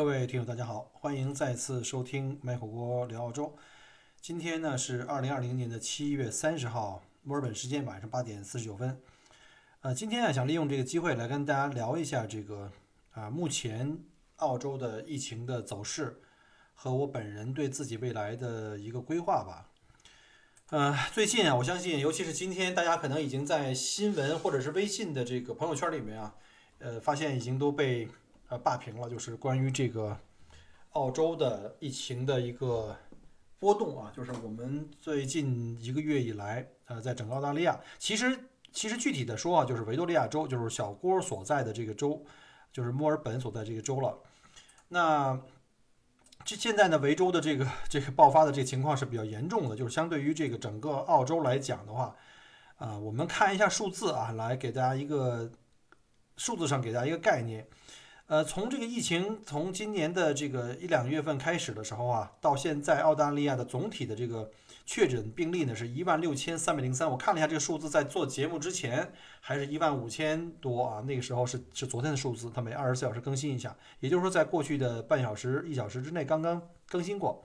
各位听友，大家好，欢迎再次收听买火锅聊澳洲。今天呢是二零二零年的七月三十号，墨尔本时间晚上八点四十九分。呃，今天啊想利用这个机会来跟大家聊一下这个啊目前澳洲的疫情的走势和我本人对自己未来的一个规划吧。呃，最近啊，我相信，尤其是今天，大家可能已经在新闻或者是微信的这个朋友圈里面啊，呃，发现已经都被。呃，霸屏了，就是关于这个澳洲的疫情的一个波动啊，就是我们最近一个月以来，呃，在整个澳大利亚，其实其实具体的说啊，就是维多利亚州，就是小郭所在的这个州，就是墨尔本所在这个州了。那这现在呢，维州的这个这个爆发的这个情况是比较严重的，就是相对于这个整个澳洲来讲的话，啊，我们看一下数字啊，来给大家一个数字上给大家一个概念。呃，从这个疫情从今年的这个一两月份开始的时候啊，到现在澳大利亚的总体的这个确诊病例呢是一万六千三百零三。我看了一下这个数字，在做节目之前还是一万五千多啊，那个时候是是昨天的数字，它每二十四小时更新一下，也就是说在过去的半小时一小时之内刚刚更新过，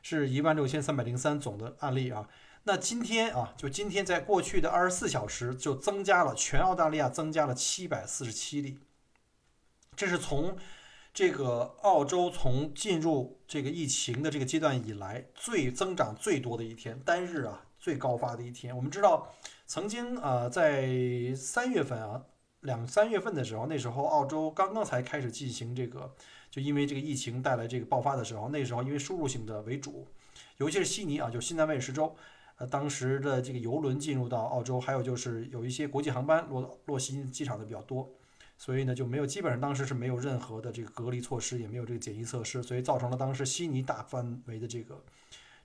是一万六千三百零三总的案例啊。那今天啊，就今天在过去的二十四小时就增加了，全澳大利亚增加了七百四十七例。这是从这个澳洲从进入这个疫情的这个阶段以来最增长最多的一天，单日啊最高发的一天。我们知道，曾经啊在三月份啊两三月份的时候，那时候澳洲刚刚才开始进行这个，就因为这个疫情带来这个爆发的时候，那时候因为输入性的为主，尤其是悉尼啊，就新南威尔士州，呃当时的这个游轮进入到澳洲，还有就是有一些国际航班落落悉尼机场的比较多。所以呢，就没有基本上当时是没有任何的这个隔离措施，也没有这个检疫测试，所以造成了当时悉尼大范围的这个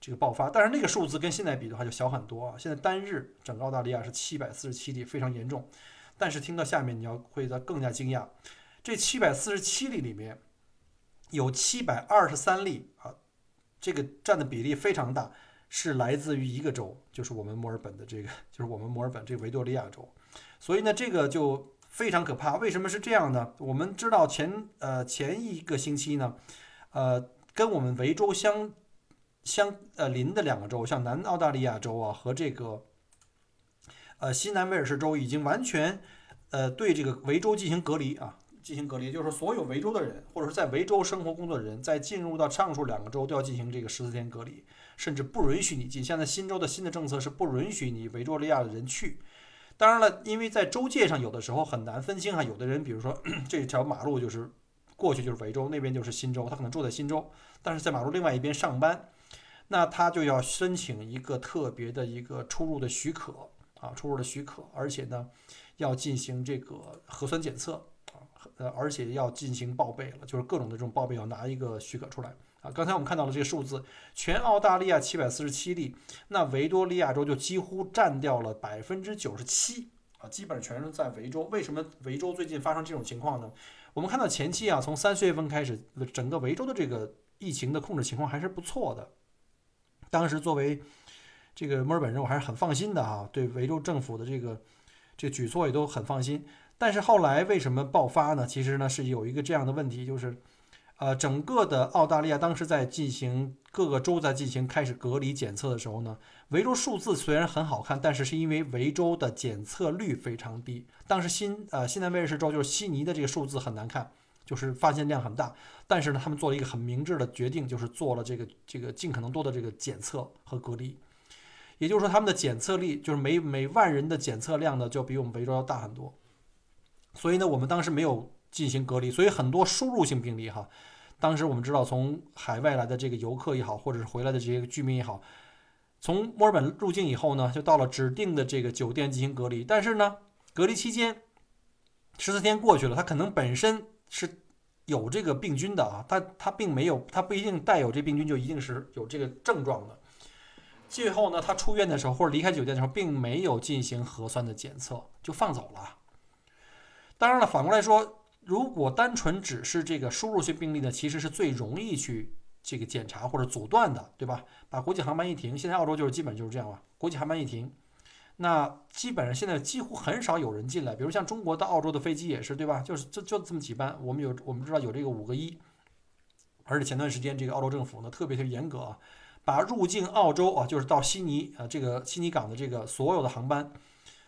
这个爆发。但是那个数字跟现在比的话就小很多啊。现在单日整个澳大利亚是七百四十七例，非常严重。但是听到下面你要会的更加惊讶，这七百四十七例里面有七百二十三例啊，这个占的比例非常大，是来自于一个州，就是我们墨尔本的这个，就是我们墨尔本这个维多利亚州。所以呢，这个就。非常可怕，为什么是这样呢？我们知道前呃前一个星期呢，呃跟我们维州相相呃邻的两个州，像南澳大利亚州啊和这个呃西南威尔士州，已经完全呃对这个维州进行隔离啊，进行隔离，就是说所有维州的人或者是在维州生活工作的人，在进入到上述两个州都要进行这个十四天隔离，甚至不允许你进。现在新州的新的政策是不允许你维多利亚的人去。当然了，因为在州界上有的时候很难分清哈，有的人比如说 这条马路就是过去就是维州，那边就是新州，他可能住在新州，但是在马路另外一边上班，那他就要申请一个特别的一个出入的许可啊，出入的许可，而且呢要进行这个核酸检测啊，呃，而且要进行报备了，就是各种的这种报备要拿一个许可出来。刚才我们看到了这个数字，全澳大利亚七百四十七例，那维多利亚州就几乎占掉了百分之九十七啊，基本上全是在维州。为什么维州最近发生这种情况呢？我们看到前期啊，从三四月份开始，整个维州的这个疫情的控制情况还是不错的。当时作为这个墨尔本人，我还是很放心的啊，对维州政府的这个这举措也都很放心。但是后来为什么爆发呢？其实呢是有一个这样的问题，就是。呃，整个的澳大利亚当时在进行各个州在进行开始隔离检测的时候呢，维州数字虽然很好看，但是是因为维州的检测率非常低。当时新呃新南威尔士州就是悉尼的这个数字很难看，就是发现量很大，但是呢，他们做了一个很明智的决定，就是做了这个这个尽可能多的这个检测和隔离。也就是说，他们的检测力就是每每万人的检测量呢，就比我们维州要大很多。所以呢，我们当时没有。进行隔离，所以很多输入性病例哈，当时我们知道从海外来的这个游客也好，或者是回来的这些居民也好，从墨尔本入境以后呢，就到了指定的这个酒店进行隔离。但是呢，隔离期间十四天过去了，他可能本身是有这个病菌的啊，他他并没有，他不一定带有这病菌就一定是有这个症状的。最后呢，他出院的时候或者离开酒店的时候，并没有进行核酸的检测，就放走了。当然了，反过来说。如果单纯只是这个输入性病例呢，其实是最容易去这个检查或者阻断的，对吧？把国际航班一停，现在澳洲就是基本就是这样了。国际航班一停，那基本上现在几乎很少有人进来。比如像中国到澳洲的飞机也是，对吧？就是就就这么几班。我们有我们知道有这个五个一，而且前段时间这个澳洲政府呢特别特别严格啊，把入境澳洲啊，就是到悉尼啊这个悉尼港的这个所有的航班，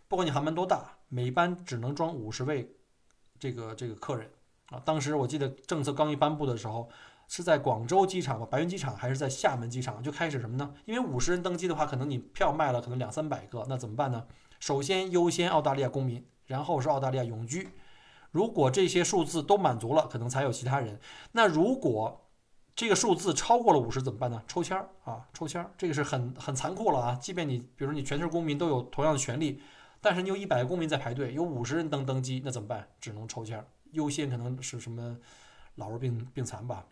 不管你航班多大，每班只能装五十位这个这个客人啊。当时我记得政策刚一颁布的时候。是在广州机场吧，白云机场还是在厦门机场就开始什么呢？因为五十人登机的话，可能你票卖了可能两三百个，那怎么办呢？首先优先澳大利亚公民，然后是澳大利亚永居。如果这些数字都满足了，可能才有其他人。那如果这个数字超过了五十怎么办呢？抽签儿啊，抽签儿，这个是很很残酷了啊。即便你比如说你全是公民都有同样的权利，但是你有一百个公民在排队，有五十人登登机，那怎么办？只能抽签，优先可能是什么老弱病病残吧。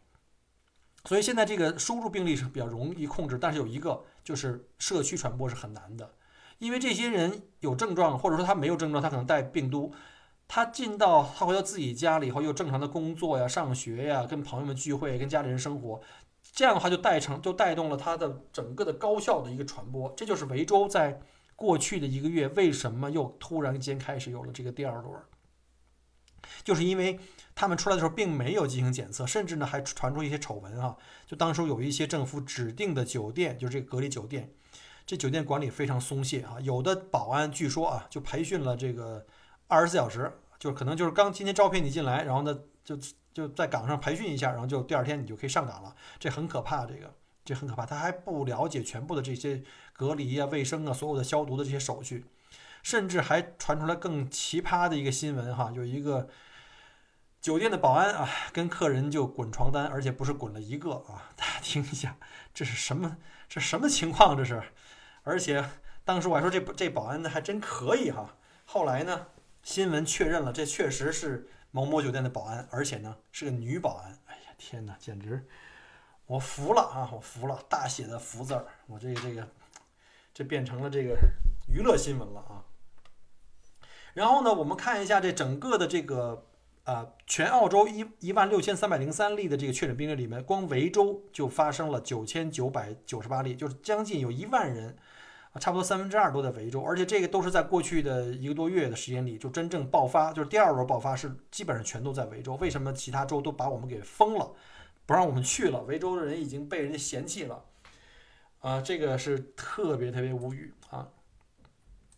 所以现在这个输入病例是比较容易控制，但是有一个就是社区传播是很难的，因为这些人有症状，或者说他没有症状，他可能带病毒，他进到他回到自己家里以后又正常的工作呀、上学呀、跟朋友们聚会、跟家里人生活，这样的话就带成就带动了他的整个的高效的一个传播。这就是维州在过去的一个月为什么又突然间开始有了这个第二轮，就是因为。他们出来的时候并没有进行检测，甚至呢还传出一些丑闻啊！就当初有一些政府指定的酒店，就是这个隔离酒店，这酒店管理非常松懈啊。有的保安据说啊，就培训了这个二十四小时，就是可能就是刚今天招聘你进来，然后呢就就在岗上培训一下，然后就第二天你就可以上岗了。这很可怕，这个这很可怕。他还不了解全部的这些隔离啊、卫生啊、所有的消毒的这些手续，甚至还传出来更奇葩的一个新闻哈，有一个。酒店的保安啊，跟客人就滚床单，而且不是滚了一个啊！大家听一下，这是什么？这什么情况？这是？而且当时我还说这这保安呢还真可以哈。后来呢，新闻确认了，这确实是某某酒店的保安，而且呢是个女保安。哎呀，天哪，简直我服了啊！我服了，大写的“服”字儿，我这个这个这变成了这个娱乐新闻了啊。然后呢，我们看一下这整个的这个。啊，全澳洲一一万六千三百零三例的这个确诊病例里面，光维州就发生了九千九百九十八例，就是将近有一万人，啊，差不多三分之二都在维州，而且这个都是在过去的一个多月的时间里就真正爆发，就是第二轮爆发是基本上全都在维州。为什么其他州都把我们给封了，不让我们去了？维州的人已经被人家嫌弃了，啊，这个是特别特别无语啊。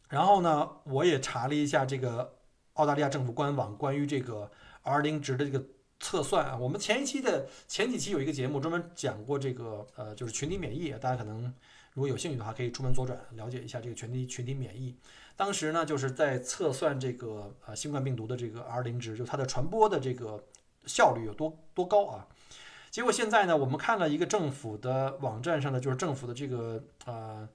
然后呢，我也查了一下这个。澳大利亚政府官网关于这个 R 零值的这个测算啊，我们前一期的前几期有一个节目专门讲过这个，呃，就是群体免疫，大家可能如果有兴趣的话，可以出门左转了解一下这个群体群体免疫。当时呢，就是在测算这个呃新冠病毒的这个 R 零值，就它的传播的这个效率有多多高啊？结果现在呢，我们看了一个政府的网站上的，就是政府的这个呃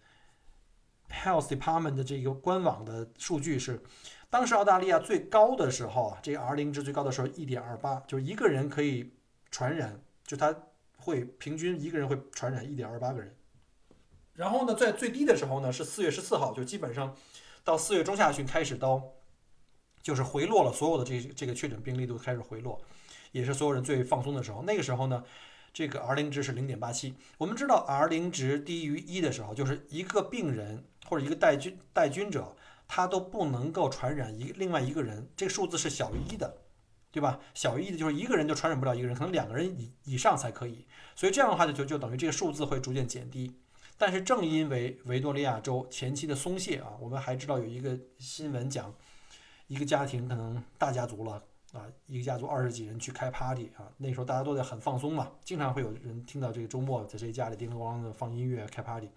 Health Department 的这个官网的数据是。当时澳大利亚最高的时候啊，这个 R 零值最高的时候一点二八，就是一个人可以传染，就他会平均一个人会传染一点二八个人。然后呢，在最低的时候呢，是四月十四号，就基本上到四月中下旬开始到，就是回落了，所有的这这个确诊病例都开始回落，也是所有人最放松的时候。那个时候呢，这个 R 零值是零点八七。我们知道 R 零值低于一的时候，就是一个病人或者一个带菌带菌者。他都不能够传染一另外一个人，这个数字是小于一的，对吧？小于一的就是一个人就传染不了一个人，可能两个人以以上才可以。所以这样的话就就就等于这个数字会逐渐减低。但是正因为维多利亚州前期的松懈啊，我们还知道有一个新闻讲，一个家庭可能大家族了啊，一个家族二十几人去开 party 啊，那时候大家都在很放松嘛，经常会有人听到这个周末在谁家里叮叮咣啷的放音乐开 party，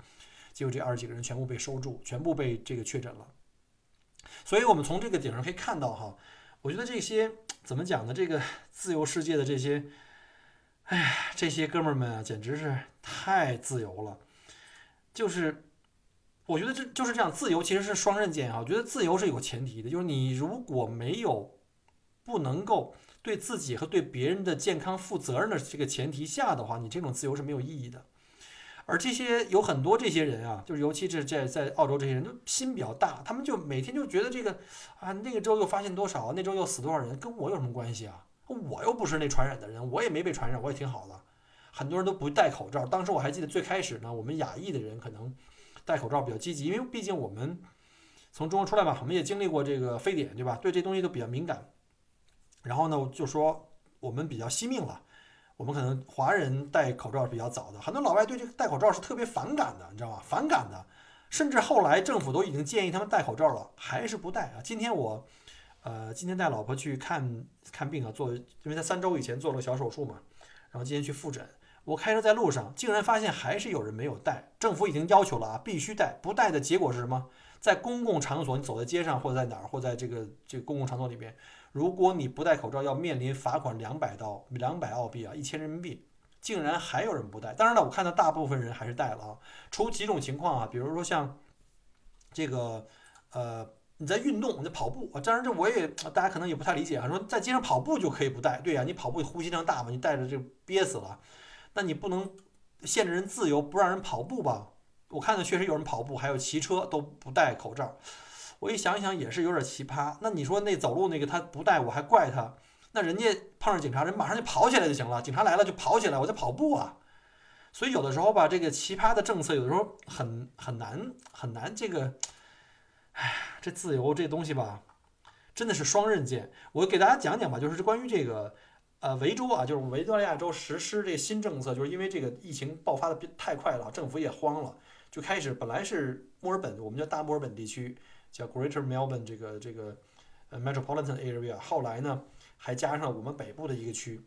结果这二十几个人全部被收住，全部被这个确诊了。所以，我们从这个顶上可以看到，哈，我觉得这些怎么讲呢？这个自由世界的这些，哎呀，这些哥们儿们啊，简直是太自由了。就是，我觉得这就是这样，自由其实是双刃剑啊。我觉得自由是有前提的，就是你如果没有不能够对自己和对别人的健康负责任的这个前提下的话，你这种自由是没有意义的。而这些有很多这些人啊，就是尤其是在在澳洲这些人就心比较大，他们就每天就觉得这个啊，那个州又发现多少，那州又死多少人，跟我有什么关系啊？我又不是那传染的人，我也没被传染，我也挺好的。很多人都不戴口罩，当时我还记得最开始呢，我们亚裔的人可能戴口罩比较积极，因为毕竟我们从中国出来嘛，我们也经历过这个非典，对吧？对这东西都比较敏感。然后呢，就说我们比较惜命了。我们可能华人戴口罩是比较早的，很多老外对这个戴口罩是特别反感的，你知道吗？反感的，甚至后来政府都已经建议他们戴口罩了，还是不戴啊。今天我，呃，今天带老婆去看看病啊，做，因为他三周以前做了个小手术嘛，然后今天去复诊，我开车在路上，竟然发现还是有人没有戴，政府已经要求了啊，必须戴，不戴的结果是什么？在公共场所，你走在街上或者在哪儿，或在这个这个公共场所里面。如果你不戴口罩，要面临罚款两百刀，两百澳币啊，一千人民币。竟然还有人不戴。当然了，我看到大部分人还是戴了啊。除几种情况啊，比如说像这个呃，你在运动，你在跑步啊。当然这我也大家可能也不太理解啊，说在街上跑步就可以不戴。对呀，你跑步呼吸量大嘛，你戴着就憋死了。那你不能限制人自由，不让人跑步吧？我看到确实有人跑步，还有骑车都不戴口罩。我一想一想也是有点奇葩。那你说那走路那个他不带，我还怪他。那人家碰上警察，人马上就跑起来就行了。警察来了就跑起来，我在跑步啊。所以有的时候吧，这个奇葩的政策有的时候很很难很难。这个，哎，这自由这东西吧，真的是双刃剑。我给大家讲讲吧，就是关于这个呃维州啊，就是维多利亚州实施这新政策，就是因为这个疫情爆发的太快了，政府也慌了，就开始本来是墨尔本，我们叫大墨尔本地区。叫 Greater Melbourne 这个这个呃 Metropolitan Area，后来呢还加上我们北部的一个区。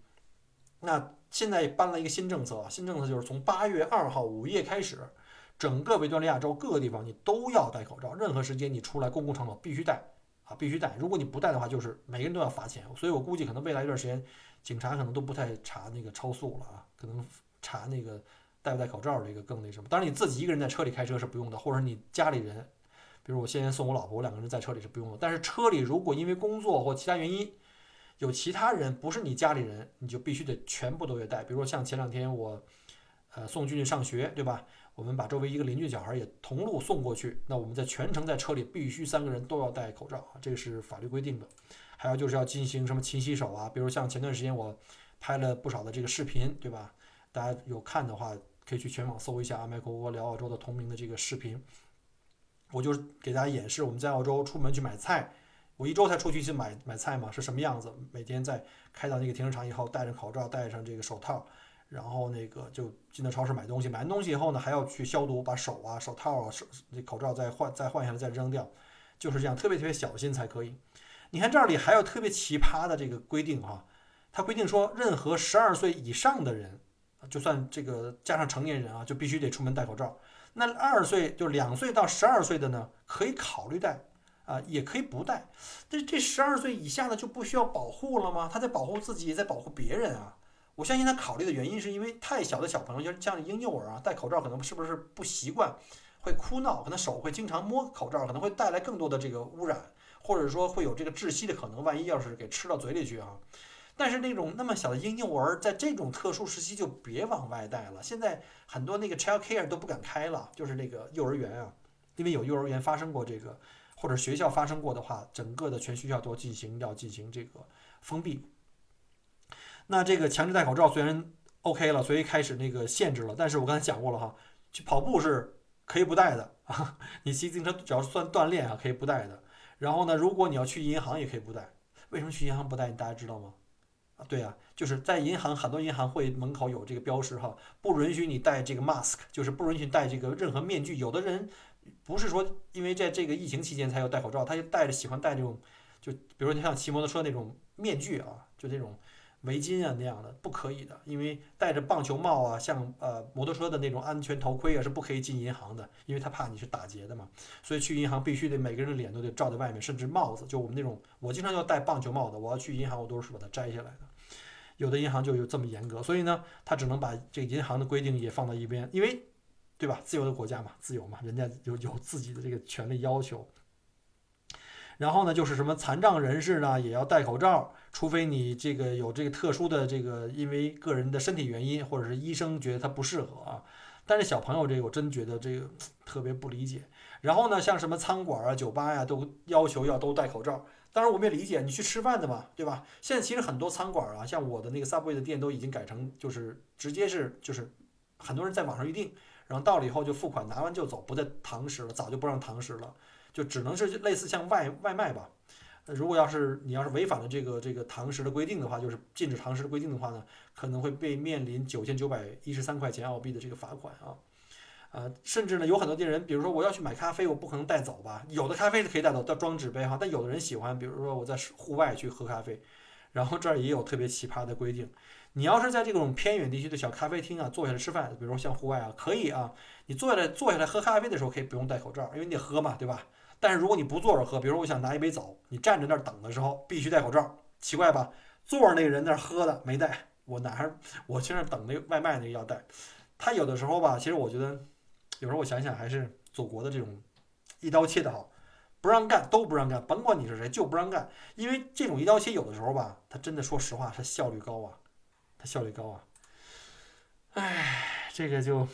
那现在搬了一个新政策啊，新政策就是从八月二号午夜开始，整个维多利亚州各个地方你都要戴口罩，任何时间你出来公共场所必须戴啊，必须戴。如果你不戴的话，就是每个人都要罚钱。所以我估计可能未来一段时间，警察可能都不太查那个超速了啊，可能查那个戴不戴口罩这个更那什么。当然你自己一个人在车里开车是不用的，或者你家里人。比如我先送我老婆，我两个人在车里是不用的。但是车里如果因为工作或其他原因有其他人不是你家里人，你就必须得全部都得戴。比如说像前两天我，呃送俊俊上学，对吧？我们把周围一个邻居小孩也同路送过去，那我们在全程在车里必须三个人都要戴口罩，这个是法律规定的。还有就是要进行什么勤洗手啊，比如像前段时间我拍了不少的这个视频，对吧？大家有看的话可以去全网搜一下啊麦克沃聊澳洲的同名的这个视频。我就给大家演示我们在澳洲出门去买菜，我一周才出去一次买买菜嘛，是什么样子？每天在开到那个停车场以后，戴着口罩，戴上这个手套，然后那个就进到超市买东西，买完东西以后呢，还要去消毒，把手啊、手套啊、手那口罩再换再换下来再扔掉，就是这样，特别特别小心才可以。你看这里还有特别奇葩的这个规定哈，它规定说，任何十二岁以上的人，就算这个加上成年人啊，就必须得出门戴口罩。那二岁就两岁到十二岁的呢，可以考虑戴，啊，也可以不戴。这这十二岁以下的就不需要保护了吗？他在保护自己，也在保护别人啊。我相信他考虑的原因是因为太小的小朋友，就像婴幼儿啊，戴口罩可能是不是不习惯，会哭闹，可能手会经常摸口罩，可能会带来更多的这个污染，或者说会有这个窒息的可能。万一要是给吃到嘴里去啊。但是那种那么小的婴幼儿，在这种特殊时期就别往外带了。现在很多那个 child care 都不敢开了，就是那个幼儿园啊，因为有幼儿园发生过这个，或者学校发生过的话，整个的全学校都进行要进行这个封闭。那这个强制戴口罩虽然 OK 了，所以开始那个限制了，但是我刚才讲过了哈，去跑步是可以不戴的啊，你骑自行车只要算锻炼啊，可以不戴的。然后呢，如果你要去银行也可以不戴。为什么去银行不戴？大家知道吗？对啊，就是在银行，很多银行会门口有这个标识哈，不允许你戴这个 mask，就是不允许戴这个任何面具。有的人不是说因为在这个疫情期间才要戴口罩，他就戴着喜欢戴这种，就比如说你像骑摩托车那种面具啊，就这种围巾啊那样的，不可以的，因为戴着棒球帽啊，像呃摩托车的那种安全头盔啊是不可以进银行的，因为他怕你是打劫的嘛。所以去银行必须得每个人的脸都得罩在外面，甚至帽子，就我们那种，我经常要戴棒球帽的，我要去银行我都是把它摘下来的。有的银行就有这么严格，所以呢，他只能把这个银行的规定也放到一边，因为，对吧？自由的国家嘛，自由嘛，人家有有自己的这个权利要求。然后呢，就是什么残障人士呢，也要戴口罩，除非你这个有这个特殊的这个，因为个人的身体原因，或者是医生觉得他不适合啊。但是小朋友这个，我真觉得这个特别不理解。然后呢，像什么餐馆啊、酒吧呀，都要求要都戴口罩。当然，我们也理解你去吃饭的嘛，对吧？现在其实很多餐馆啊，像我的那个 Subway 的店都已经改成，就是直接是就是很多人在网上预定，然后到了以后就付款，拿完就走，不再堂食了，早就不让堂食了，就只能是类似像外外卖吧。如果要是你要是违反了这个这个堂食的规定的话，就是禁止堂食的规定的话呢，可能会被面临九千九百一十三块钱澳币的这个罚款啊。呃，甚至呢，有很多的人，比如说我要去买咖啡，我不可能带走吧？有的咖啡是可以带走，要装纸杯哈。但有的人喜欢，比如说我在户外去喝咖啡，然后这儿也有特别奇葩的规定。你要是在这种偏远地区的小咖啡厅啊，坐下来吃饭，比如说像户外啊，可以啊，你坐下来坐下来喝咖啡的时候可以不用戴口罩，因为你得喝嘛，对吧？但是如果你不坐着喝，比如说我想拿一杯走，你站在那儿等的时候必须戴口罩，奇怪吧？坐着那个人那儿喝的没戴，我拿我去那等那个外卖那个要戴。他有的时候吧，其实我觉得。有时候我想想，还是祖国的这种一刀切的好，不让干都不让干，甭管你是谁就不让干，因为这种一刀切有的时候吧，它真的说实话，它效率高啊，它效率高啊。唉，这个就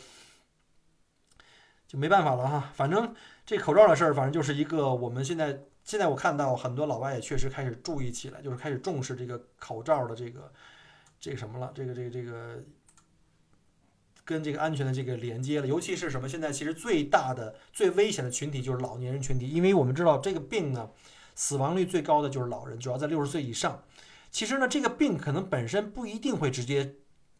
就没办法了哈。反正这口罩的事儿，反正就是一个我们现在现在我看到很多老外也确实开始注意起来，就是开始重视这个口罩的这个这个什么了，这个这个这个。跟这个安全的这个连接了，尤其是什么？现在其实最大的、最危险的群体就是老年人群体，因为我们知道这个病呢，死亡率最高的就是老人，主要在六十岁以上。其实呢，这个病可能本身不一定会直接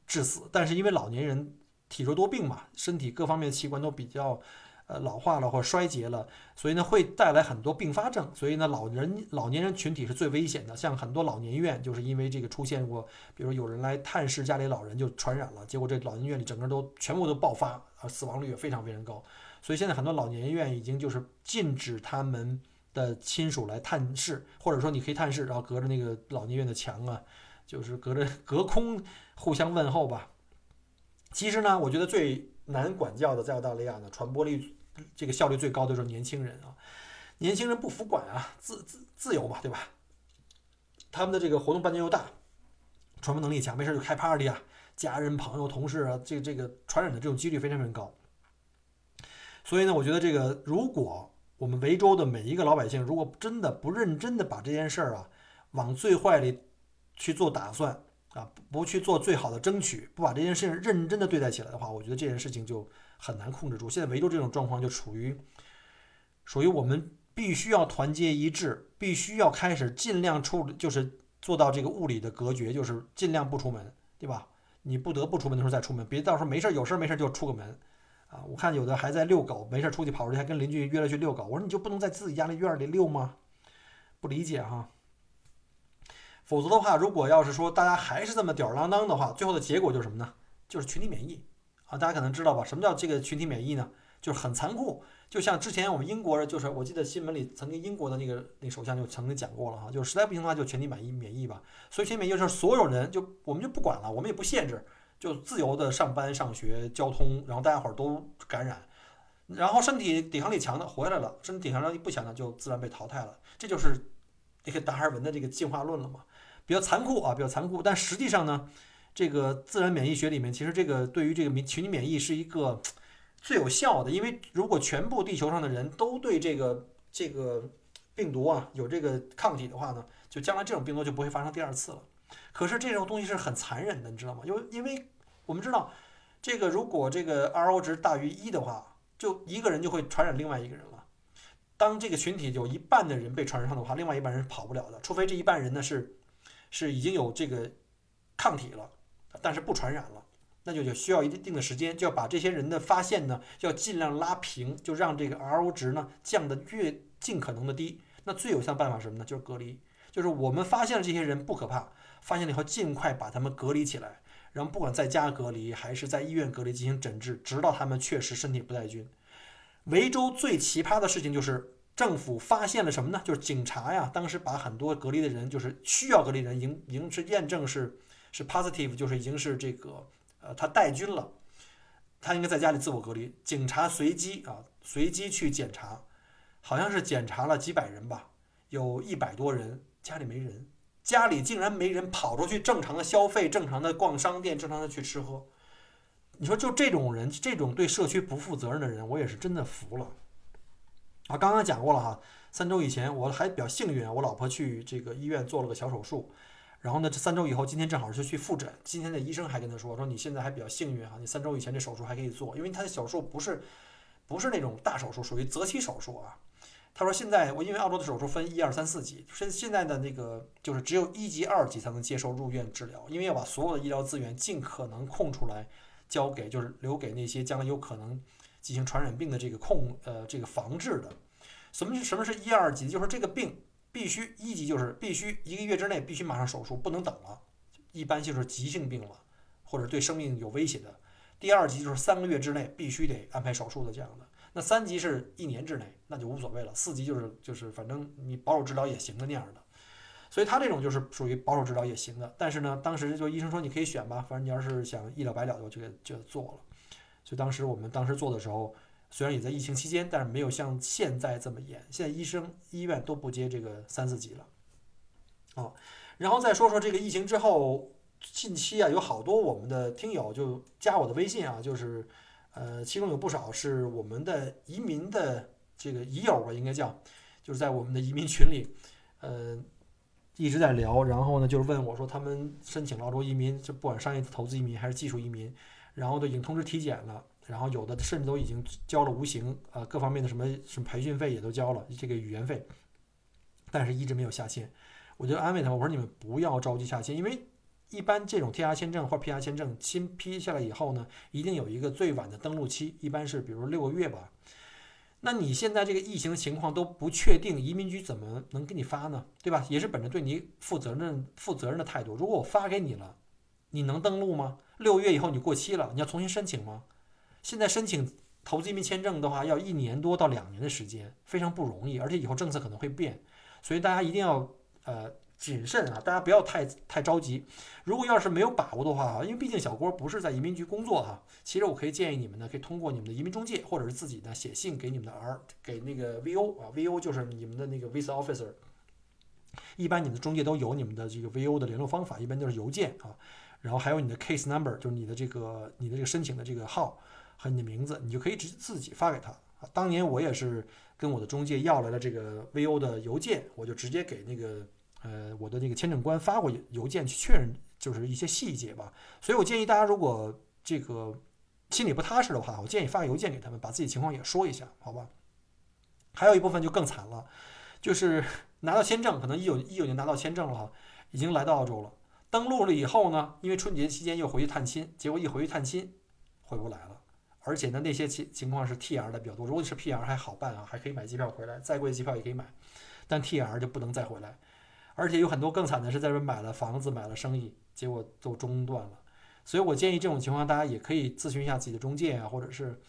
致死，但是因为老年人体弱多病嘛，身体各方面的器官都比较。呃，老化了或衰竭了，所以呢会带来很多并发症。所以呢，老人、老年人群体是最危险的。像很多老年院就是因为这个出现过，比如有人来探视家里老人就传染了，结果这老年院里整个都全部都爆发，啊，死亡率也非常非常高。所以现在很多老年院已经就是禁止他们的亲属来探视，或者说你可以探视，然后隔着那个老年院的墙啊，就是隔着隔空互相问候吧。其实呢，我觉得最难管教的在澳大利亚呢，传播力。这个效率最高的就是年轻人啊，年轻人不服管啊，自自自由嘛，对吧？他们的这个活动半径又大，传播能力强，没事就开 party 啊，家人、朋友、同事啊，这这个传染的这种几率非常非常高。所以呢，我觉得这个如果我们维州的每一个老百姓，如果真的不认真的把这件事儿啊往最坏里去做打算啊，不去做最好的争取，不把这件事情认真的对待起来的话，我觉得这件事情就。很难控制住。现在维州这种状况就处于属于我们必须要团结一致，必须要开始尽量处理，就是做到这个物理的隔绝，就是尽量不出门，对吧？你不得不出门的时候再出门，别到时候没事有事没事就出个门啊！我看有的还在遛狗，没事出去跑出去还跟邻居约了去遛狗。我说你就不能在自己家里院里遛吗？不理解哈。否则的话，如果要是说大家还是这么吊儿郎当的话，最后的结果就是什么呢？就是群体免疫。啊，大家可能知道吧？什么叫这个群体免疫呢？就是很残酷，就像之前我们英国，就是我记得新闻里曾经英国的那个那首相就曾经讲过了哈，就是实在不行的话就全体免疫免疫吧。所以全体免疫就是所有人就我们就不管了，我们也不限制，就自由的上班、上学、交通，然后大家伙儿都感染，然后身体抵抗力强的活下来了，身体抵抗力不强的就自然被淘汰了。这就是这个达尔文的这个进化论了嘛，比较残酷啊，比较残酷，但实际上呢。这个自然免疫学里面，其实这个对于这个群体免疫是一个最有效的，因为如果全部地球上的人都对这个这个病毒啊有这个抗体的话呢，就将来这种病毒就不会发生第二次了。可是这种东西是很残忍的，你知道吗？因为因为我们知道，这个如果这个 R O 值大于一的话，就一个人就会传染另外一个人了。当这个群体有一半的人被传染上的话，另外一半人是跑不了的，除非这一半人呢是是已经有这个抗体了。但是不传染了，那就就需要一定的时间，就要把这些人的发现呢，要尽量拉平，就让这个 R O 值呢降得越尽可能的低。那最有效办法是什么呢？就是隔离。就是我们发现了这些人不可怕，发现了以后尽快把他们隔离起来，然后不管在家隔离还是在医院隔离进行诊治，直到他们确实身体不带菌。维州最奇葩的事情就是政府发现了什么呢？就是警察呀，当时把很多隔离的人，就是需要隔离人，已经已经是验证是。是 positive，就是已经是这个，呃，他带菌了，他应该在家里自我隔离。警察随机啊，随机去检查，好像是检查了几百人吧，有一百多人家里没人，家里竟然没人，跑出去正常的消费，正常的逛商店，正常的去吃喝。你说就这种人，这种对社区不负责任的人，我也是真的服了。啊，刚刚讲过了哈，三周以前我还比较幸运，我老婆去这个医院做了个小手术。然后呢，这三周以后，今天正好是去复诊。今天的医生还跟他说：“说你现在还比较幸运哈，你三周以前这手术还可以做，因为他的手术不是不是那种大手术，属于择期手术啊。他说现在我因为澳洲的手术分一二三四级，现现在的那个就是只有一级、二级才能接受入院治疗，因为要把所有的医疗资源尽可能空出来，交给就是留给那些将来有可能进行传染病的这个控呃这个防治的。什么是什么是一二级？就是这个病必须一级就是必须一个月之内必须马上手术，不能等了，一般就是急性病了，或者对生命有威胁的。第二级就是三个月之内必须得安排手术的这样的。那三级是一年之内，那就无所谓了。四级就是就是反正你保守治疗也行的那样的，所以他这种就是属于保守治疗也行的。但是呢，当时就医生说你可以选吧，反正你要是想一了百了，就给就做了。所以当时我们当时做的时候，虽然也在疫情期间，但是没有像现在这么严。现在医生医院都不接这个三四级了。哦，然后再说说这个疫情之后，近期啊有好多我们的听友就加我的微信啊，就是。呃，其中有不少是我们的移民的这个移友吧，应该叫，就是在我们的移民群里，呃，一直在聊。然后呢，就是问我说，他们申请澳洲移民，就不管商业投资移民还是技术移民，然后都已经通知体检了，然后有的甚至都已经交了无形，呃，各方面的什么什么培训费也都交了，这个语言费，但是一直没有下线。我就安慰他，我说你们不要着急下线，因为。一般这种 T R 签证或 P R 签证新批下来以后呢，一定有一个最晚的登录期，一般是比如六个月吧。那你现在这个疫情的情况都不确定，移民局怎么能给你发呢？对吧？也是本着对你负责任、负责任的态度。如果我发给你了，你能登录吗？六个月以后你过期了，你要重新申请吗？现在申请投资移民签证的话，要一年多到两年的时间，非常不容易，而且以后政策可能会变，所以大家一定要呃。谨慎啊，大家不要太太着急。如果要是没有把握的话啊，因为毕竟小郭不是在移民局工作哈，其实我可以建议你们呢，可以通过你们的移民中介，或者是自己呢写信给你们的 R，给那个 VO 啊，VO 就是你们的那个 Visa Officer。一般你们的中介都有你们的这个 VO 的联络方法，一般都是邮件啊，然后还有你的 Case Number，就是你的这个你的这个申请的这个号和你的名字，你就可以直自己发给他。当年我也是跟我的中介要来了这个 VO 的邮件，我就直接给那个。呃，我的那个签证官发过邮件去确认，就是一些细节吧。所以我建议大家，如果这个心里不踏实的话，我建议发个邮件给他们，把自己情况也说一下，好吧？还有一部分就更惨了，就是 拿到签证，可能一九一九年拿到签证了哈，已经来到澳洲了，登陆了以后呢，因为春节期间又回去探亲，结果一回去探亲回不来了，而且呢那些情情况是 T R 的比较多，如果是 P R 还好办啊，还可以买机票回来，再贵的机票也可以买，但 T R 就不能再回来。而且有很多更惨的是，在这买了房子、买了生意，结果都中断了。所以我建议这种情况，大家也可以咨询一下自己的中介啊，或者是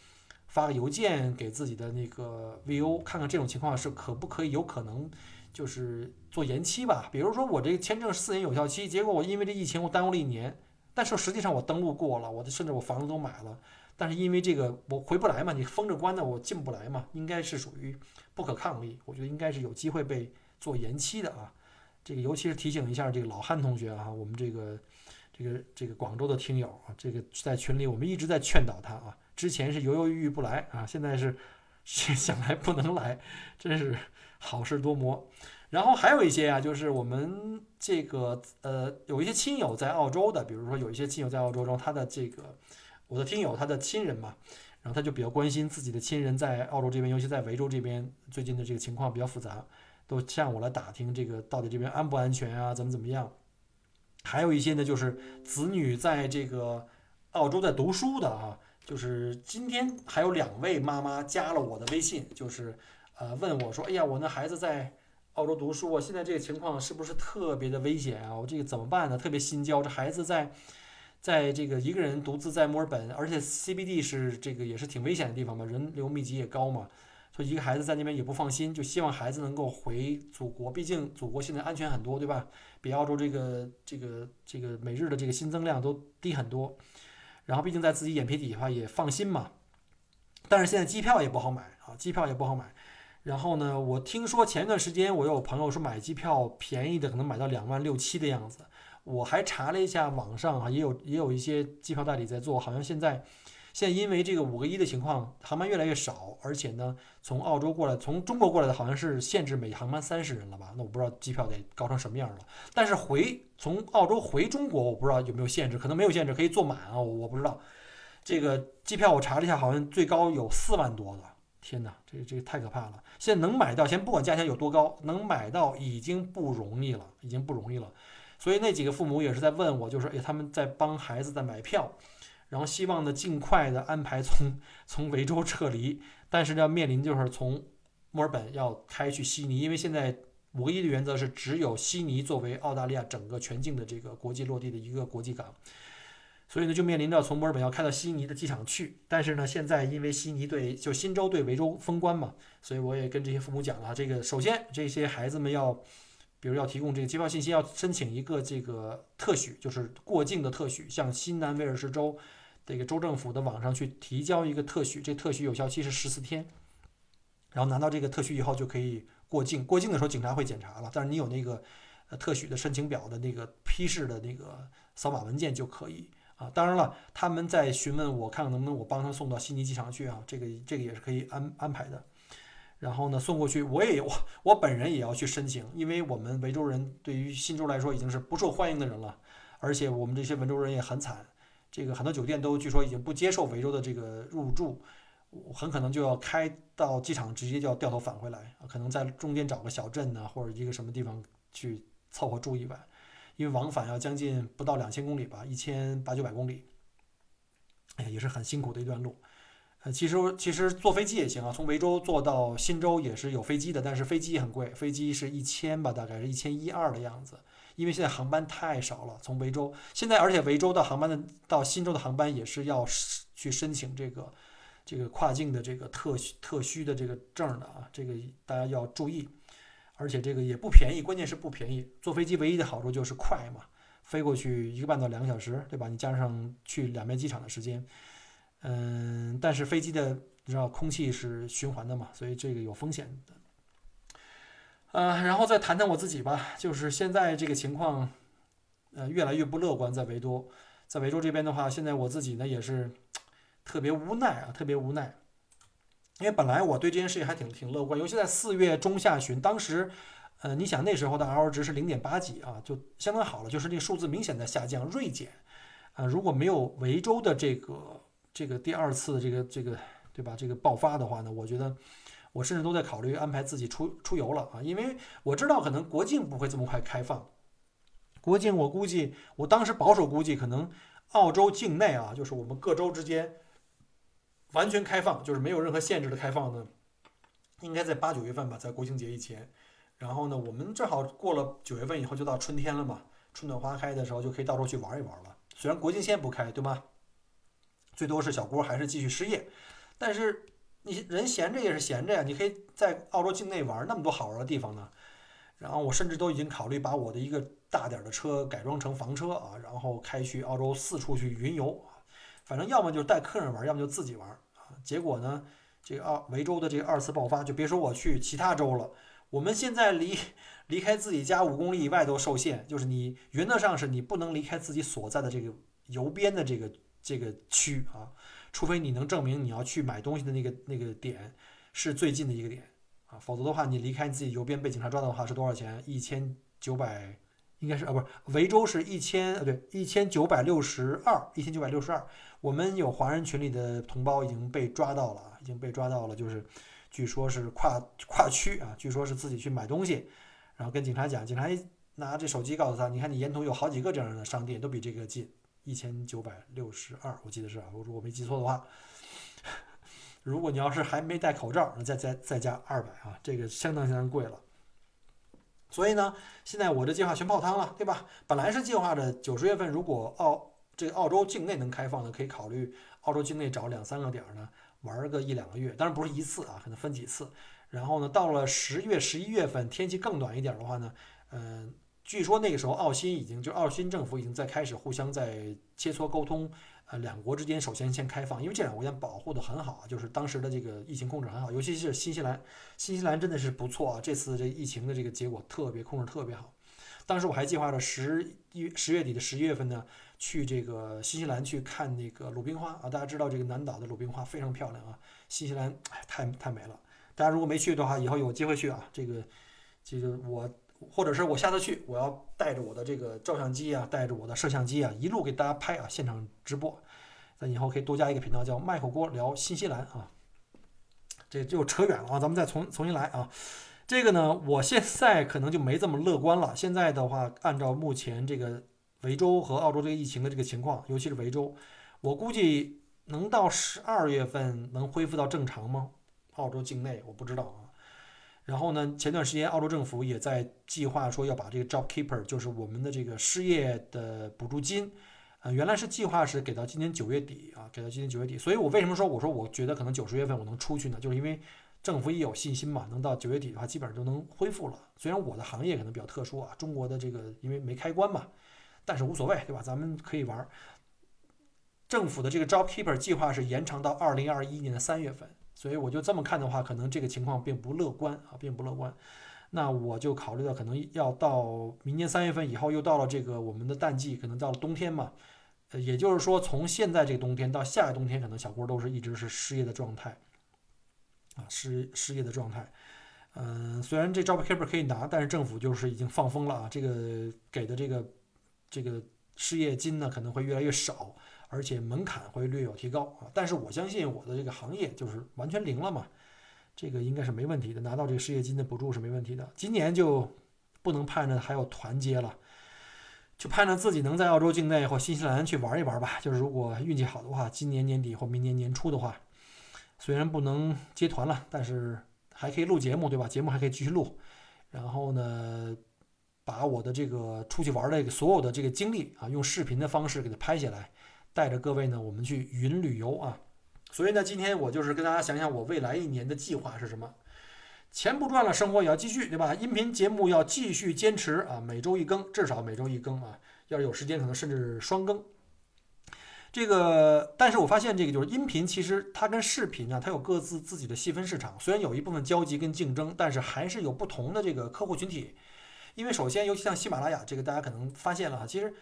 发个邮件给自己的那个 VO，看看这种情况是可不可以有可能就是做延期吧。比如说我这个签证四年有效期，结果我因为这疫情我耽误了一年，但是实际上我登录过了，我的甚至我房子都买了，但是因为这个我回不来嘛，你封着关的我进不来嘛，应该是属于不可抗力，我觉得应该是有机会被做延期的啊。这个尤其是提醒一下这个老汉同学啊，我们这个这个这个广州的听友啊，这个在群里我们一直在劝导他啊，之前是犹犹豫豫不来啊，现在是 想来不能来，真是好事多磨。然后还有一些啊，就是我们这个呃有一些亲友在澳洲的，比如说有一些亲友在澳洲中，他的这个我的听友他的亲人嘛，然后他就比较关心自己的亲人在澳洲这边，尤其在维州这边最近的这个情况比较复杂。都向我来打听这个到底这边安不安全啊？怎么怎么样？还有一些呢，就是子女在这个澳洲在读书的啊，就是今天还有两位妈妈加了我的微信，就是呃问我说：“哎呀，我那孩子在澳洲读书啊，现在这个情况是不是特别的危险啊？我这个怎么办呢？特别心焦，这孩子在在这个一个人独自在墨尔本，而且 CBD 是这个也是挺危险的地方嘛，人流密集也高嘛。”所以一个孩子在那边也不放心，就希望孩子能够回祖国，毕竟祖国现在安全很多，对吧？比澳洲这个这个这个每日的这个新增量都低很多，然后毕竟在自己眼皮底下也放心嘛。但是现在机票也不好买啊，机票也不好买。然后呢，我听说前段时间我有朋友说买机票便宜的可能买到两万六七的样子，我还查了一下网上啊，也有也有一些机票代理在做，好像现在。现在因为这个五个一的情况，航班越来越少，而且呢，从澳洲过来、从中国过来的好像是限制每航班三十人了吧？那我不知道机票得高成什么样了。但是回从澳洲回中国，我不知道有没有限制，可能没有限制，可以坐满啊，我我不知道。这个机票我查了一下，好像最高有四万多的天哪，这这太可怕了！现在能买到，先不管价钱有多高，能买到已经不容易了，已经不容易了。所以那几个父母也是在问我，就是哎，他们在帮孩子在买票，然后希望呢尽快的安排从从维州撤离，但是呢面临就是从墨尔本要开去悉尼，因为现在唯一的原则是只有悉尼作为澳大利亚整个全境的这个国际落地的一个国际港，所以呢就面临着从墨尔本要开到悉尼的机场去，但是呢现在因为悉尼对就新州对维州封关嘛，所以我也跟这些父母讲了，这个首先这些孩子们要。比如要提供这个机票信息，要申请一个这个特许，就是过境的特许，向新南威尔士州这个州政府的网上去提交一个特许，这特许有效期是十四天，然后拿到这个特许以后就可以过境。过境的时候警察会检查了，但是你有那个特许的申请表的那个批示的那个扫码文件就可以啊。当然了，他们在询问我看看能不能我帮他送到悉尼机场去啊，这个这个也是可以安安排的。然后呢，送过去，我也我 我本人也要去申请，因为我们维州人对于新州来说已经是不受欢迎的人了，而且我们这些维州人也很惨，这个很多酒店都据说已经不接受维州的这个入住，很可能就要开到机场直接就要掉头返回来，可能在中间找个小镇呢或者一个什么地方去凑合住一晚，因为往返要将近不到两千公里吧，一千八九百公里，哎，也是很辛苦的一段路。呃，其实其实坐飞机也行啊，从维州坐到新州也是有飞机的，但是飞机很贵，飞机是一千吧，大概是一千一二的样子。因为现在航班太少了，从维州现在，而且维州的航班的到新州的航班也是要去申请这个这个跨境的这个特特需的这个证的啊，这个大家要注意。而且这个也不便宜，关键是不便宜。坐飞机唯一的好处就是快嘛，飞过去一个半到两个小时，对吧？你加上去两边机场的时间。嗯，但是飞机的你知道空气是循环的嘛，所以这个有风险的。呃，然后再谈谈我自己吧，就是现在这个情况，呃，越来越不乐观。在维多，在维州这边的话，现在我自己呢也是 特别无奈啊，特别无奈。因为本来我对这件事情还挺挺乐观，尤其在四月中下旬，当时，呃，你想那时候的 R 值是零点八几啊，就相当好了，就是那数字明显在下降锐减。啊，如果没有维州的这个。这个第二次这个这个对吧？这个爆发的话呢，我觉得我甚至都在考虑安排自己出出游了啊，因为我知道可能国境不会这么快开放。国境我估计，我当时保守估计，可能澳洲境内啊，就是我们各州之间完全开放，就是没有任何限制的开放呢，应该在八九月份吧，在国庆节以前。然后呢，我们正好过了九月份以后就到春天了嘛，春暖花开的时候就可以到处去玩一玩了。虽然国庆线不开，对吗？最多是小郭还是继续失业，但是你人闲着也是闲着呀，你可以在澳洲境内玩那么多好玩的地方呢。然后我甚至都已经考虑把我的一个大点的车改装成房车啊，然后开去澳洲四处去云游。反正要么就是带客人玩，要么就自己玩啊。结果呢，这个澳维州的这个二次爆发，就别说我去其他州了，我们现在离离开自己家五公里以外都受限，就是你原则上是你不能离开自己所在的这个邮编的这个。这个区啊，除非你能证明你要去买东西的那个那个点是最近的一个点啊，否则的话，你离开你自己邮编被警察抓到的话是多少钱？一千九百，应该是啊，不是维州是一千呃，对，一千九百六十二，一千九百六十二。我们有华人群里的同胞已经被抓到了啊，已经被抓到了，就是据说是跨跨区啊，据说是自己去买东西，然后跟警察讲，警察拿这手机告诉他，你看你沿途有好几个这样的商店，都比这个近。一千九百六十二，我记得是啊，我如果没记错的话，如果你要是还没戴口罩，再再再加二百啊，这个相当相当贵了。所以呢，现在我的计划全泡汤了，对吧？本来是计划着九十月份，如果澳这个澳洲境内能开放的，可以考虑澳洲境内找两三个点儿呢，玩个一两个月，当然不是一次啊，可能分几次。然后呢，到了十月、十一月份，天气更暖一点的话呢，嗯。据说那个时候，澳新已经就澳新政府已经在开始互相在切磋沟通，呃，两国之间首先先开放，因为这两个国家保护的很好啊，就是当时的这个疫情控制很好，尤其是新西兰，新西兰真的是不错啊，这次这疫情的这个结果特别控制特别好。当时我还计划着十一十月底的十一月份呢，去这个新西兰去看那个鲁冰花啊，大家知道这个南岛的鲁冰花非常漂亮啊，新西兰哎太太美了，大家如果没去的话，以后有机会去啊，这个这个我。或者是我下次去，我要带着我的这个照相机啊，带着我的摄像机啊，一路给大家拍啊，现场直播。咱以后可以多加一个频道，叫麦口锅聊新西兰啊。这就扯远了啊，咱们再重重新来啊。这个呢，我现在可能就没这么乐观了。现在的话，按照目前这个维州和澳洲这个疫情的这个情况，尤其是维州，我估计能到十二月份能恢复到正常吗？澳洲境内我不知道啊。然后呢，前段时间澳洲政府也在计划说要把这个 Job Keeper，就是我们的这个失业的补助金。呃，原来是计划是给到今年九月底啊，给到今年九月底。所以我为什么说我说我觉得可能九十月份我能出去呢？就是因为政府也有信心嘛，能到九月底的话，基本上就能恢复了。虽然我的行业可能比较特殊啊，中国的这个因为没开关嘛，但是无所谓，对吧？咱们可以玩。政府的这个 Job Keeper 计划是延长到二零二一年的三月份，所以我就这么看的话，可能这个情况并不乐观啊，并不乐观。那我就考虑到可能要到明年三月份以后，又到了这个我们的淡季，可能到了冬天嘛。呃，也就是说，从现在这个冬天到下个冬天，可能小郭都是一直是失业的状态，啊，失失业的状态。嗯，虽然这 Job Keeper 可以拿，但是政府就是已经放风了啊，这个给的这个这个失业金呢可能会越来越少，而且门槛会略有提高啊。但是我相信我的这个行业就是完全零了嘛，这个应该是没问题的，拿到这个失业金的补助是没问题的。今年就不能盼着还有团结了。就盼着自己能在澳洲境内或新西兰去玩一玩吧。就是如果运气好的话，今年年底或明年年初的话，虽然不能接团了，但是还可以录节目，对吧？节目还可以继续录。然后呢，把我的这个出去玩的所有的这个经历啊，用视频的方式给它拍下来，带着各位呢，我们去云旅游啊。所以呢，今天我就是跟大家想想我未来一年的计划是什么。钱不赚了，生活也要继续，对吧？音频节目要继续坚持啊，每周一更，至少每周一更啊。要是有时间，可能甚至双更。这个，但是我发现这个就是音频，其实它跟视频呢，它有各自自己的细分市场。虽然有一部分交集跟竞争，但是还是有不同的这个客户群体。因为首先，尤其像喜马拉雅这个，大家可能发现了哈，其实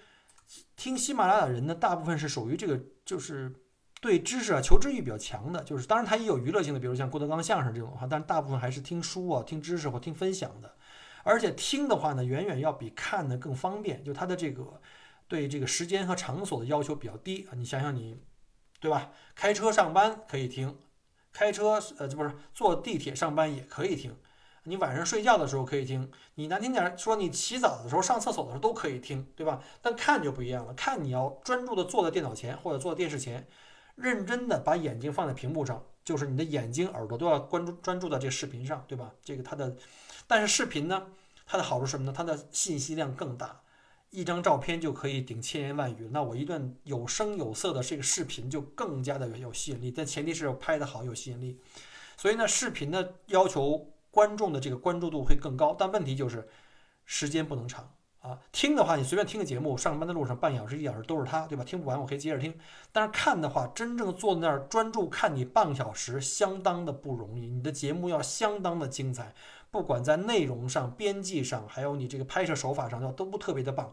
听喜马拉雅人呢，大部分是属于这个就是。对知识啊求知欲比较强的，就是当然他也有娱乐性的，比如像郭德纲相声这种的话，但大部分还是听书啊、听知识或听分享的。而且听的话呢，远远要比看的更方便，就它的这个对这个时间和场所的要求比较低啊。你想想你，对吧？开车上班可以听，开车呃这不是坐地铁上班也可以听，你晚上睡觉的时候可以听，你难听点说你洗澡的时候、上厕所的时候都可以听，对吧？但看就不一样了，看你要专注的坐在电脑前或者坐在电视前。认真的把眼睛放在屏幕上，就是你的眼睛、耳朵都要关注专注在这个视频上，对吧？这个它的，但是视频呢，它的好处是什么呢？它的信息量更大，一张照片就可以顶千言万语。那我一段有声有色的这个视频就更加的有吸引力，但前提是拍的好有吸引力。所以呢，视频的要求观众的这个关注度会更高，但问题就是时间不能长。啊，听的话，你随便听个节目，上班的路上半小时、一小时都是它，对吧？听不完我可以接着听。但是看的话，真正坐在那儿专注看你半小时，相当的不容易。你的节目要相当的精彩，不管在内容上、编辑上，还有你这个拍摄手法上，要都特别的棒。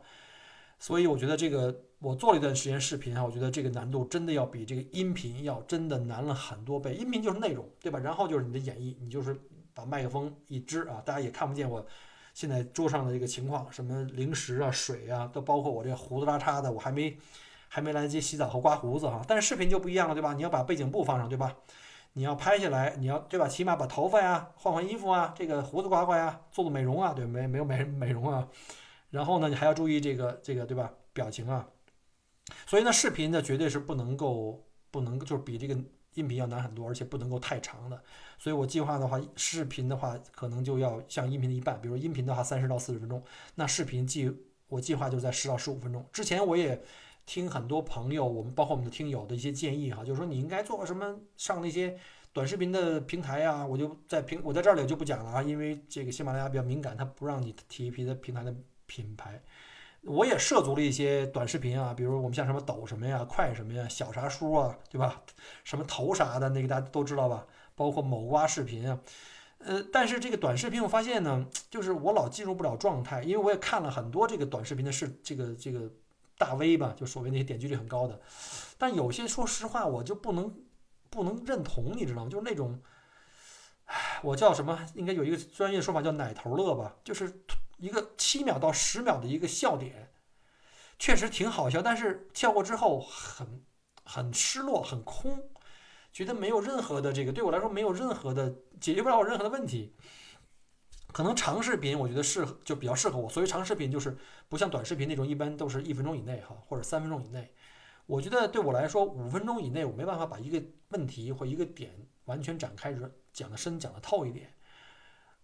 所以我觉得这个我做了一段时间视频啊，我觉得这个难度真的要比这个音频要真的难了很多倍。音频就是内容，对吧？然后就是你的演绎，你就是把麦克风一支啊，大家也看不见我。现在桌上的这个情况，什么零食啊、水啊，都包括我这胡子拉碴的，我还没还没来得及洗澡和刮胡子哈。但是视频就不一样了，对吧？你要把背景布放上，对吧？你要拍下来，你要对吧？起码把头发呀换换衣服啊，这个胡子刮刮呀，做做美容啊，对没没有美美容啊。然后呢，你还要注意这个这个对吧？表情啊。所以呢，视频呢绝对是不能够不能就是比这个。音频要难很多，而且不能够太长的，所以我计划的话，视频的话可能就要像音频的一半，比如音频的话三十到四十分钟，那视频计我计划就在十到十五分钟。之前我也听很多朋友，我们包括我们的听友的一些建议哈，就是说你应该做什么上那些短视频的平台呀，我就在平我在这里就不讲了啊，因为这个喜马拉雅比较敏感，它不让你提一批的平台的品牌。我也涉足了一些短视频啊，比如我们像什么抖什么呀、快什么呀、小啥叔啊，对吧？什么头啥的，那个大家都知道吧？包括某瓜视频啊，呃，但是这个短视频我发现呢，就是我老进入不了状态，因为我也看了很多这个短视频的视这个这个大 V 吧，就所谓那些点击率很高的，但有些说实话我就不能不能认同，你知道吗？就是那种，唉，我叫什么？应该有一个专业说法叫奶头乐吧，就是。一个七秒到十秒的一个笑点，确实挺好笑，但是笑过之后很很失落，很空，觉得没有任何的这个对我来说没有任何的解决不了我任何的问题。可能长视频我觉得适合就比较适合我，所谓长视频就是不像短视频那种一般都是一分钟以内哈，或者三分钟以内。我觉得对我来说五分钟以内我没办法把一个问题或一个点完全展开，讲的深讲的透一点。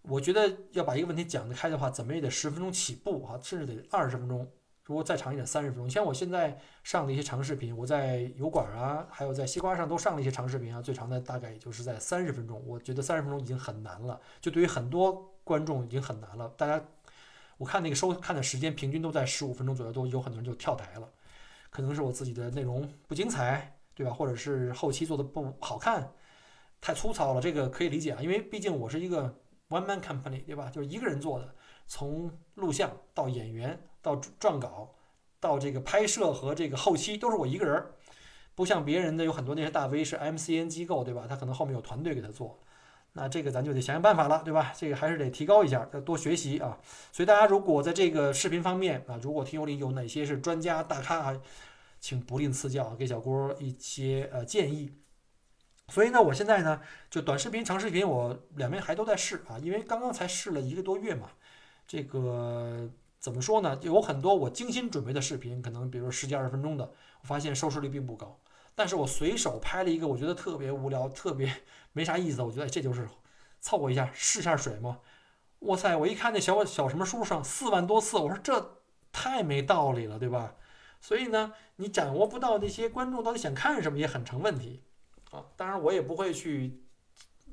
我觉得要把一个问题讲得开的话，怎么也得十分钟起步哈，甚至得二十分钟。如果再长一点，三十分钟。像我现在上的一些长视频，我在油管啊，还有在西瓜上都上了一些长视频啊，最长的大概也就是在三十分钟。我觉得三十分钟已经很难了，就对于很多观众已经很难了。大家，我看那个收看的时间平均都在十五分钟左右，都有很多人就跳台了。可能是我自己的内容不精彩，对吧？或者是后期做的不好看，太粗糙了，这个可以理解啊。因为毕竟我是一个 one man company，对吧？就是一个人做的，从录像到演员。到撰稿，到这个拍摄和这个后期都是我一个人，不像别人的有很多那些大 V 是 MCN 机构，对吧？他可能后面有团队给他做，那这个咱就得想想办法了，对吧？这个还是得提高一下，要多学习啊。所以大家如果在这个视频方面啊，如果听友里有哪些是专家大咖啊，请不吝赐教，给小郭一些呃建议。所以呢，我现在呢就短视频、长视频，我两边还都在试啊，因为刚刚才试了一个多月嘛，这个。怎么说呢？有很多我精心准备的视频，可能比如十几二十分钟的，我发现收视率并不高。但是我随手拍了一个，我觉得特别无聊、特别 没啥意思。我觉得这就是凑合一下试下水嘛。哇塞！我一看那小小什么书上四万多次，我说这太没道理了，对吧？所以呢，你掌握不到那些观众到底想看什么，也很成问题啊。当然，我也不会去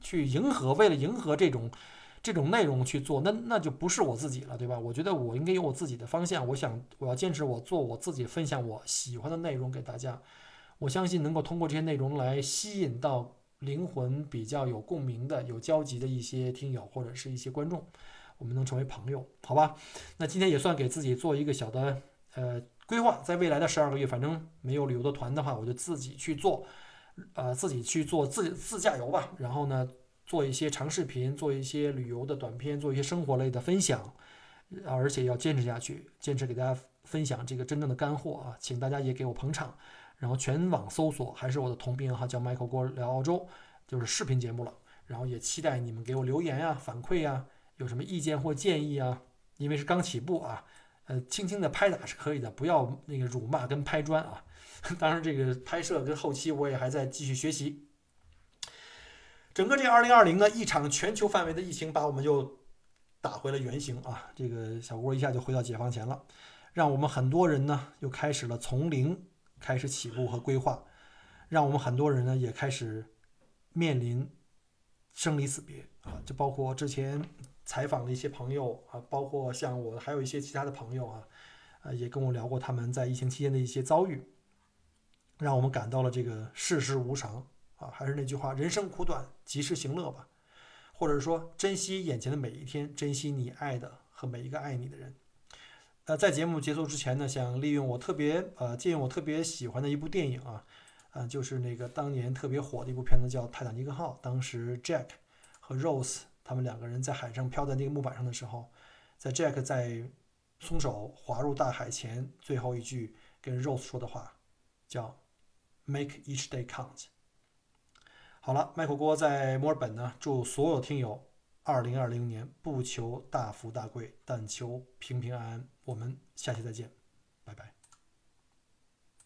去迎合，为了迎合这种。这种内容去做，那那就不是我自己了，对吧？我觉得我应该有我自己的方向，我想我要坚持我做我自己分享我喜欢的内容给大家。我相信能够通过这些内容来吸引到灵魂比较有共鸣的、有交集的一些听友或者是一些观众，我们能成为朋友，好吧？那今天也算给自己做一个小的呃规划，在未来的十二个月，反正没有旅游的团的话，我就自己去做，呃，自己去做自自驾游吧。然后呢？做一些长视频，做一些旅游的短片，做一些生活类的分享，而且要坚持下去，坚持给大家分享这个真正的干货啊！请大家也给我捧场，然后全网搜索还是我的同名哈，叫 Michael 郭聊澳洲，就是视频节目了。然后也期待你们给我留言呀、反馈呀，有什么意见或建议啊？因为是刚起步啊，呃，轻轻的拍打是可以的，不要那个辱骂跟拍砖啊。当然，这个拍摄跟后期我也还在继续学习。整个这二零二零呢，一场全球范围的疫情把我们就打回了原形啊！这个小郭一下就回到解放前了，让我们很多人呢又开始了从零开始起步和规划，让我们很多人呢也开始面临生离死别啊！就包括之前采访的一些朋友啊，包括像我还有一些其他的朋友啊，呃，也跟我聊过他们在疫情期间的一些遭遇，让我们感到了这个世事无常。啊，还是那句话，人生苦短，及时行乐吧，或者说珍惜眼前的每一天，珍惜你爱的和每一个爱你的人。呃，在节目结束之前呢，想利用我特别呃借用我特别喜欢的一部电影啊，呃，就是那个当年特别火的一部片子叫《泰坦尼克号》。当时 Jack 和 Rose 他们两个人在海上漂在那个木板上的时候，在 Jack 在松手滑入大海前，最后一句跟 Rose 说的话叫 “Make each day count”。好了，麦克锅在墨尔本呢，祝所有听友，二零二零年不求大富大贵，但求平平安安。我们下期再见，拜拜。